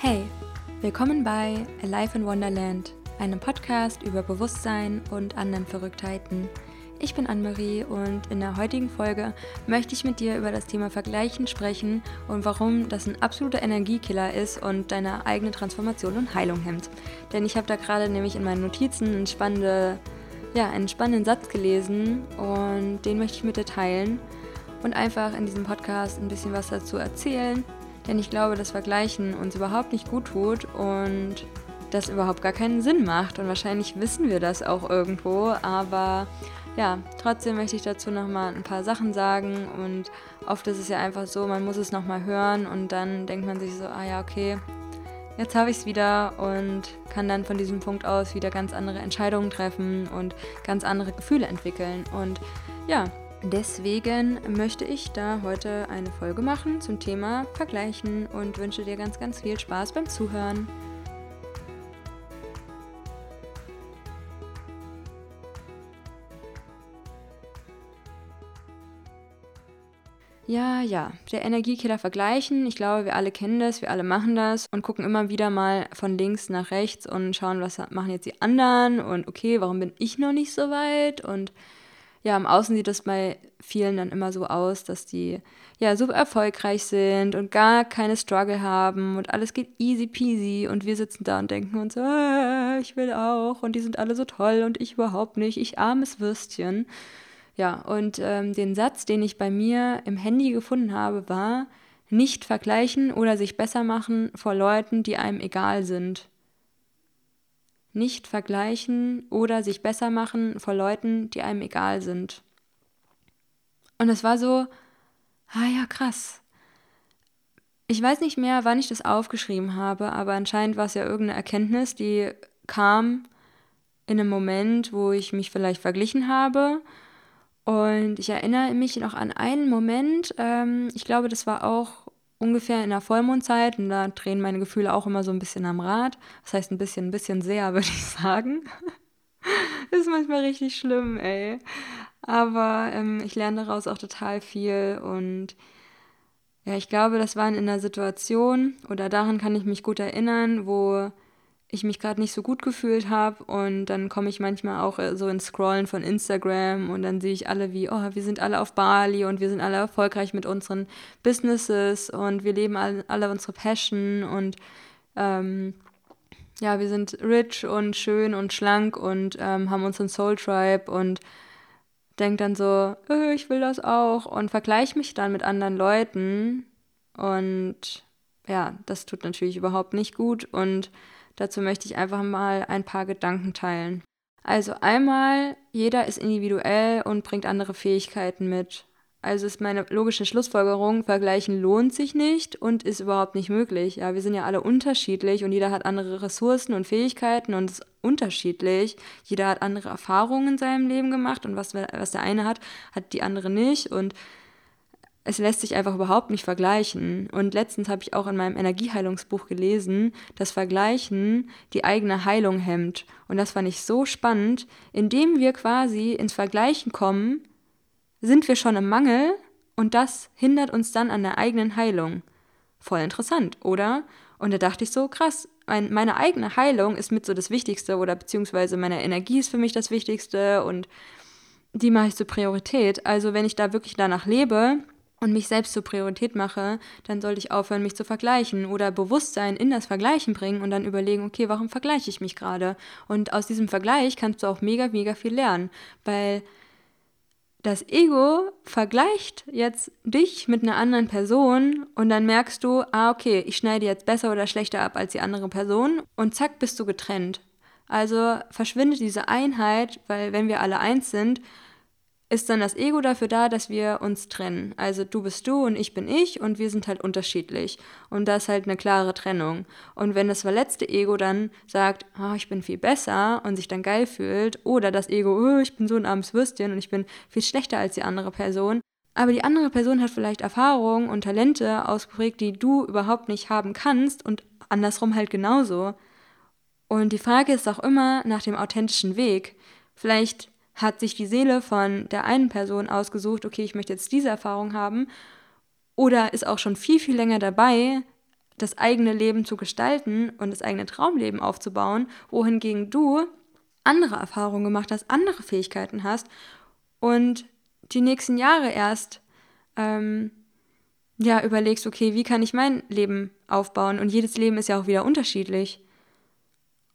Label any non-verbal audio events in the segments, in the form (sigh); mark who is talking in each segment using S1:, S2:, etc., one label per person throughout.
S1: Hey, willkommen bei Alive in Wonderland, einem Podcast über Bewusstsein und anderen Verrücktheiten. Ich bin Anne-Marie und in der heutigen Folge möchte ich mit dir über das Thema Vergleichen sprechen und warum das ein absoluter Energiekiller ist und deine eigene Transformation und Heilung hemmt. Denn ich habe da gerade nämlich in meinen Notizen einen, spannende, ja, einen spannenden Satz gelesen und den möchte ich mit dir teilen und einfach in diesem Podcast ein bisschen was dazu erzählen denn ich glaube, dass Vergleichen uns überhaupt nicht gut tut und das überhaupt gar keinen Sinn macht. Und wahrscheinlich wissen wir das auch irgendwo. Aber ja, trotzdem möchte ich dazu nochmal ein paar Sachen sagen. Und oft ist es ja einfach so, man muss es nochmal hören und dann denkt man sich so, ah ja, okay, jetzt habe ich es wieder und kann dann von diesem Punkt aus wieder ganz andere Entscheidungen treffen und ganz andere Gefühle entwickeln. Und ja, Deswegen möchte ich da heute eine Folge machen zum Thema Vergleichen und wünsche dir ganz, ganz viel Spaß beim Zuhören. Ja, ja, der Energiekiller vergleichen. Ich glaube, wir alle kennen das, wir alle machen das und gucken immer wieder mal von links nach rechts und schauen, was machen jetzt die anderen und okay, warum bin ich noch nicht so weit und ja, im Außen sieht es bei vielen dann immer so aus, dass die ja super erfolgreich sind und gar keine Struggle haben und alles geht easy peasy und wir sitzen da und denken uns, äh, ich will auch und die sind alle so toll und ich überhaupt nicht, ich armes Würstchen. Ja, und ähm, den Satz, den ich bei mir im Handy gefunden habe, war, nicht vergleichen oder sich besser machen vor Leuten, die einem egal sind nicht vergleichen oder sich besser machen vor Leuten, die einem egal sind. Und es war so, ah ja, krass. Ich weiß nicht mehr, wann ich das aufgeschrieben habe, aber anscheinend war es ja irgendeine Erkenntnis, die kam in einem Moment, wo ich mich vielleicht verglichen habe. Und ich erinnere mich noch an einen Moment, ähm, ich glaube, das war auch ungefähr in der Vollmondzeit und da drehen meine Gefühle auch immer so ein bisschen am Rad. Das heißt ein bisschen, ein bisschen sehr, (laughs) würde ich sagen. (laughs) ist manchmal richtig schlimm, ey. Aber ähm, ich lerne daraus auch total viel und ja, ich glaube, das war in einer Situation oder daran kann ich mich gut erinnern, wo ich mich gerade nicht so gut gefühlt habe und dann komme ich manchmal auch äh, so ins Scrollen von Instagram und dann sehe ich alle wie, oh, wir sind alle auf Bali und wir sind alle erfolgreich mit unseren Businesses und wir leben alle, alle unsere Passion und ähm, ja, wir sind rich und schön und schlank und ähm, haben unseren Soul Tribe und denke dann so, oh, ich will das auch und vergleiche mich dann mit anderen Leuten. Und ja, das tut natürlich überhaupt nicht gut und Dazu möchte ich einfach mal ein paar Gedanken teilen. Also einmal, jeder ist individuell und bringt andere Fähigkeiten mit. Also ist meine logische Schlussfolgerung, vergleichen lohnt sich nicht und ist überhaupt nicht möglich. Ja, wir sind ja alle unterschiedlich und jeder hat andere Ressourcen und Fähigkeiten und ist unterschiedlich. Jeder hat andere Erfahrungen in seinem Leben gemacht und was, was der eine hat, hat die andere nicht und es lässt sich einfach überhaupt nicht vergleichen. Und letztens habe ich auch in meinem Energieheilungsbuch gelesen, dass Vergleichen die eigene Heilung hemmt. Und das fand ich so spannend. Indem wir quasi ins Vergleichen kommen, sind wir schon im Mangel und das hindert uns dann an der eigenen Heilung. Voll interessant, oder? Und da dachte ich so, krass, mein, meine eigene Heilung ist mit so das Wichtigste oder beziehungsweise meine Energie ist für mich das Wichtigste und die mache ich zur Priorität. Also wenn ich da wirklich danach lebe, und mich selbst zur Priorität mache, dann sollte ich aufhören, mich zu vergleichen oder Bewusstsein in das Vergleichen bringen und dann überlegen, okay, warum vergleiche ich mich gerade? Und aus diesem Vergleich kannst du auch mega, mega viel lernen, weil das Ego vergleicht jetzt dich mit einer anderen Person und dann merkst du, ah, okay, ich schneide jetzt besser oder schlechter ab als die andere Person und zack, bist du getrennt. Also verschwindet diese Einheit, weil wenn wir alle eins sind, ist dann das Ego dafür da, dass wir uns trennen. Also du bist du und ich bin ich und wir sind halt unterschiedlich. Und das ist halt eine klare Trennung. Und wenn das verletzte Ego dann sagt, oh, ich bin viel besser und sich dann geil fühlt, oder das Ego, oh, ich bin so ein armes Würstchen und ich bin viel schlechter als die andere Person, aber die andere Person hat vielleicht Erfahrungen und Talente ausgeprägt, die du überhaupt nicht haben kannst und andersrum halt genauso. Und die Frage ist auch immer nach dem authentischen Weg. Vielleicht hat sich die Seele von der einen Person ausgesucht, okay, ich möchte jetzt diese Erfahrung haben, oder ist auch schon viel, viel länger dabei, das eigene Leben zu gestalten und das eigene Traumleben aufzubauen, wohingegen du andere Erfahrungen gemacht hast, andere Fähigkeiten hast und die nächsten Jahre erst ähm, ja überlegst, okay, wie kann ich mein Leben aufbauen? Und jedes Leben ist ja auch wieder unterschiedlich.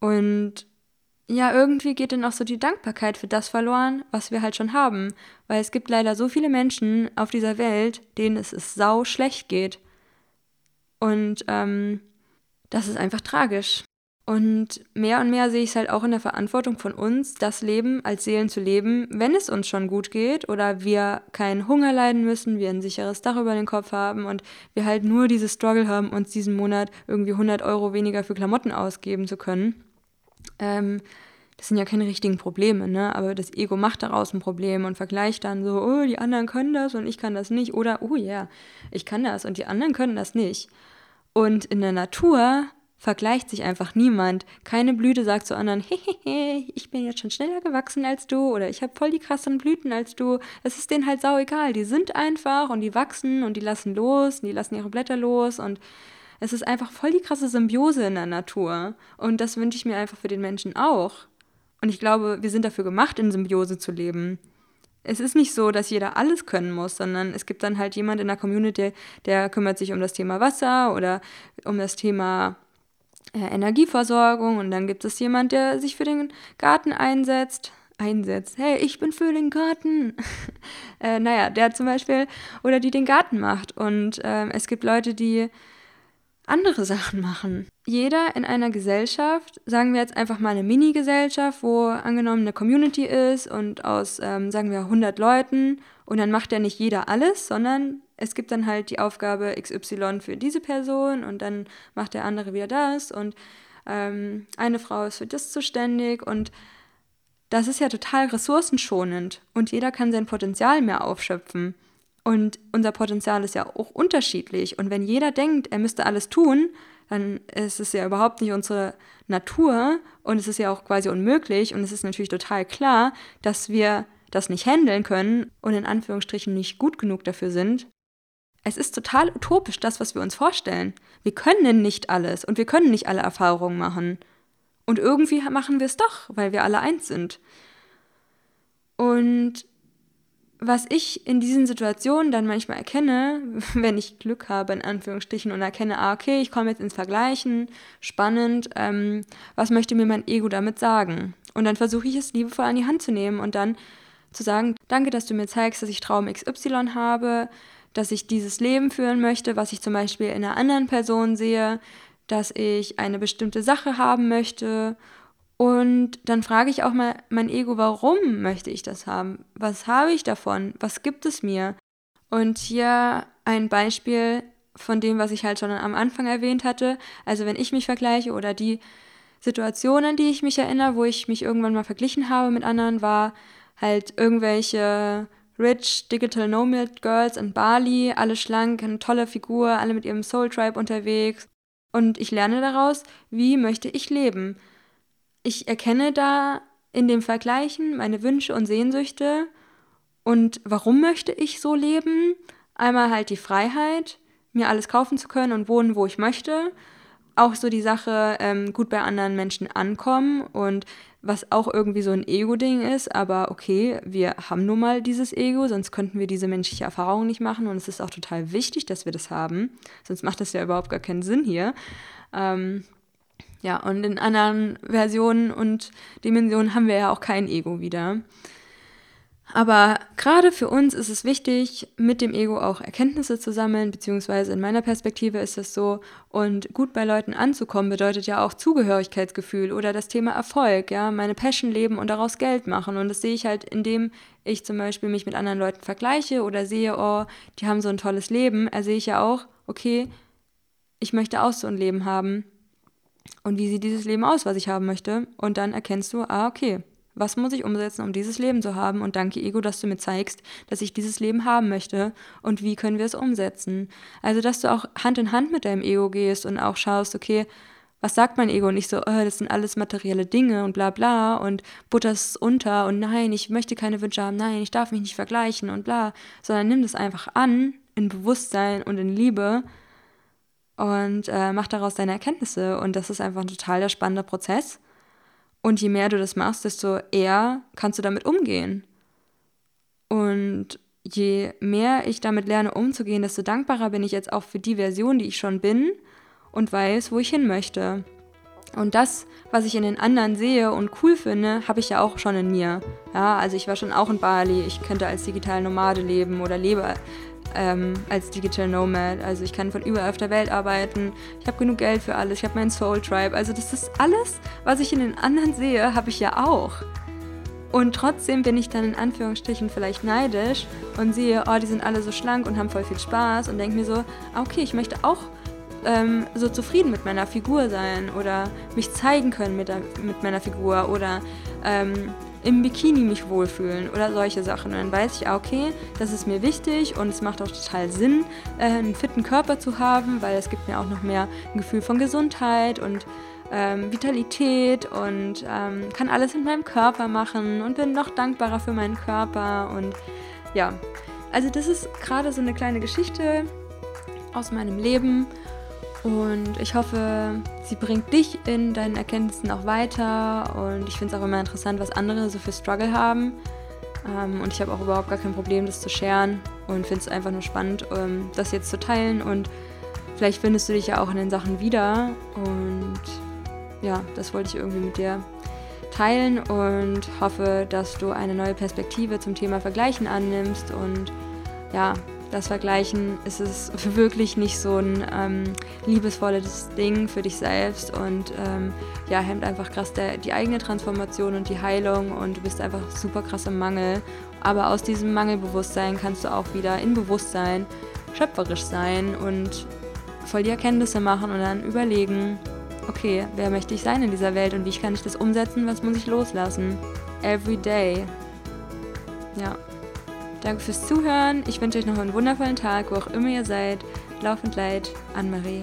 S1: Und ja, irgendwie geht dann auch so die Dankbarkeit für das verloren, was wir halt schon haben. Weil es gibt leider so viele Menschen auf dieser Welt, denen es, es sau schlecht geht. Und ähm, das ist einfach tragisch. Und mehr und mehr sehe ich es halt auch in der Verantwortung von uns, das Leben als Seelen zu leben, wenn es uns schon gut geht oder wir keinen Hunger leiden müssen, wir ein sicheres Dach über den Kopf haben und wir halt nur dieses Struggle haben, uns diesen Monat irgendwie 100 Euro weniger für Klamotten ausgeben zu können. Ähm, das sind ja keine richtigen Probleme, ne? Aber das Ego macht daraus ein Problem und vergleicht dann so, oh, die anderen können das und ich kann das nicht. Oder, oh ja, yeah, ich kann das und die anderen können das nicht. Und in der Natur vergleicht sich einfach niemand. Keine Blüte sagt zu anderen, hehehe, ich bin jetzt schon schneller gewachsen als du oder ich habe voll die krassen Blüten als du. Es ist denen halt sau egal. Die sind einfach und die wachsen und die lassen los und die lassen ihre Blätter los und es ist einfach voll die krasse Symbiose in der Natur. Und das wünsche ich mir einfach für den Menschen auch. Und ich glaube, wir sind dafür gemacht, in Symbiose zu leben. Es ist nicht so, dass jeder alles können muss, sondern es gibt dann halt jemand in der Community, der kümmert sich um das Thema Wasser oder um das Thema äh, Energieversorgung und dann gibt es jemand, der sich für den Garten einsetzt. Einsetzt. Hey, ich bin für den Garten. (laughs) äh, naja, der zum Beispiel, oder die den Garten macht. Und äh, es gibt Leute, die andere Sachen machen. Jeder in einer Gesellschaft, sagen wir jetzt einfach mal eine Mini-Gesellschaft, wo angenommen eine Community ist und aus, ähm, sagen wir, 100 Leuten und dann macht ja nicht jeder alles, sondern es gibt dann halt die Aufgabe XY für diese Person und dann macht der andere wieder das und ähm, eine Frau ist für das zuständig und das ist ja total ressourcenschonend und jeder kann sein Potenzial mehr aufschöpfen. Und unser Potenzial ist ja auch unterschiedlich. Und wenn jeder denkt, er müsste alles tun, dann ist es ja überhaupt nicht unsere Natur und es ist ja auch quasi unmöglich. Und es ist natürlich total klar, dass wir das nicht handeln können und in Anführungsstrichen nicht gut genug dafür sind. Es ist total utopisch, das, was wir uns vorstellen. Wir können nicht alles und wir können nicht alle Erfahrungen machen. Und irgendwie machen wir es doch, weil wir alle eins sind. Und was ich in diesen Situationen dann manchmal erkenne, (laughs) wenn ich Glück habe, in Anführungsstrichen, und erkenne, ah, okay, ich komme jetzt ins Vergleichen, spannend, ähm, was möchte mir mein Ego damit sagen? Und dann versuche ich es liebevoll an die Hand zu nehmen und dann zu sagen, danke, dass du mir zeigst, dass ich Traum XY habe, dass ich dieses Leben führen möchte, was ich zum Beispiel in einer anderen Person sehe, dass ich eine bestimmte Sache haben möchte und dann frage ich auch mal mein Ego, warum möchte ich das haben? Was habe ich davon? Was gibt es mir? Und hier ein Beispiel von dem, was ich halt schon am Anfang erwähnt hatte. Also wenn ich mich vergleiche oder die Situationen, die ich mich erinnere, wo ich mich irgendwann mal verglichen habe mit anderen, war halt irgendwelche Rich Digital Nomad Girls in Bali, alle schlank, eine tolle Figur, alle mit ihrem Soul Tribe unterwegs. Und ich lerne daraus, wie möchte ich leben? Ich erkenne da in dem Vergleichen meine Wünsche und Sehnsüchte und warum möchte ich so leben? Einmal halt die Freiheit, mir alles kaufen zu können und wohnen, wo ich möchte. Auch so die Sache, ähm, gut bei anderen Menschen ankommen und was auch irgendwie so ein Ego-Ding ist, aber okay, wir haben nun mal dieses Ego, sonst könnten wir diese menschliche Erfahrung nicht machen und es ist auch total wichtig, dass wir das haben, sonst macht das ja überhaupt gar keinen Sinn hier. Ähm, ja, und in anderen Versionen und Dimensionen haben wir ja auch kein Ego wieder. Aber gerade für uns ist es wichtig, mit dem Ego auch Erkenntnisse zu sammeln, beziehungsweise in meiner Perspektive ist es so. Und gut bei Leuten anzukommen bedeutet ja auch Zugehörigkeitsgefühl oder das Thema Erfolg, ja, meine Passion leben und daraus Geld machen. Und das sehe ich halt, indem ich zum Beispiel mich mit anderen Leuten vergleiche oder sehe, oh, die haben so ein tolles Leben, ersehe ich ja auch, okay, ich möchte auch so ein Leben haben und wie sieht dieses Leben aus, was ich haben möchte? Und dann erkennst du, ah, okay, was muss ich umsetzen, um dieses Leben zu haben? Und danke, Ego, dass du mir zeigst, dass ich dieses Leben haben möchte und wie können wir es umsetzen? Also, dass du auch Hand in Hand mit deinem Ego gehst und auch schaust, okay, was sagt mein Ego? Nicht so, oh, das sind alles materielle Dinge und bla bla und butterst unter und nein, ich möchte keine Wünsche haben, nein, ich darf mich nicht vergleichen und bla, sondern nimm das einfach an in Bewusstsein und in Liebe und äh, mach daraus deine Erkenntnisse. Und das ist einfach ein total der spannende Prozess. Und je mehr du das machst, desto eher kannst du damit umgehen. Und je mehr ich damit lerne umzugehen, desto dankbarer bin ich jetzt auch für die Version, die ich schon bin und weiß, wo ich hin möchte. Und das, was ich in den anderen sehe und cool finde, habe ich ja auch schon in mir. Ja, also ich war schon auch in Bali, ich könnte als digitale Nomade leben oder lebe ähm, als Digital Nomad. Also ich kann von überall auf der Welt arbeiten, ich habe genug Geld für alles, ich habe meinen Soul Tribe. Also das ist alles, was ich in den anderen sehe, habe ich ja auch. Und trotzdem bin ich dann in Anführungsstrichen vielleicht neidisch und sehe, oh, die sind alle so schlank und haben voll viel Spaß und denke mir so, ah, okay, ich möchte auch ähm, so zufrieden mit meiner Figur sein oder mich zeigen können mit, der, mit meiner Figur oder ähm, im Bikini mich wohlfühlen oder solche Sachen. Und dann weiß ich, okay, das ist mir wichtig und es macht auch total Sinn, äh, einen fitten Körper zu haben, weil es gibt mir auch noch mehr ein Gefühl von Gesundheit und ähm, Vitalität und ähm, kann alles mit meinem Körper machen und bin noch dankbarer für meinen Körper. Und ja, also das ist gerade so eine kleine Geschichte aus meinem Leben und ich hoffe, sie bringt dich in deinen Erkenntnissen auch weiter. Und ich finde es auch immer interessant, was andere so für Struggle haben. Ähm, und ich habe auch überhaupt gar kein Problem, das zu scheren. Und finde es einfach nur spannend, ähm, das jetzt zu teilen. Und vielleicht findest du dich ja auch in den Sachen wieder. Und ja, das wollte ich irgendwie mit dir teilen und hoffe, dass du eine neue Perspektive zum Thema Vergleichen annimmst und ja, das Vergleichen ist es wirklich nicht so ein ähm, liebesvolles Ding für dich selbst und ähm, ja, hemmt einfach krass der, die eigene Transformation und die Heilung und du bist einfach super krass im Mangel. Aber aus diesem Mangelbewusstsein kannst du auch wieder in Bewusstsein schöpferisch sein und voll die Erkenntnisse machen und dann überlegen, okay, wer möchte ich sein in dieser Welt und wie kann ich das umsetzen, was muss ich loslassen? Every day. Ja. Danke fürs Zuhören. Ich wünsche euch noch einen wundervollen Tag, wo auch immer ihr seid. Laufend Leid, Anne-Marie.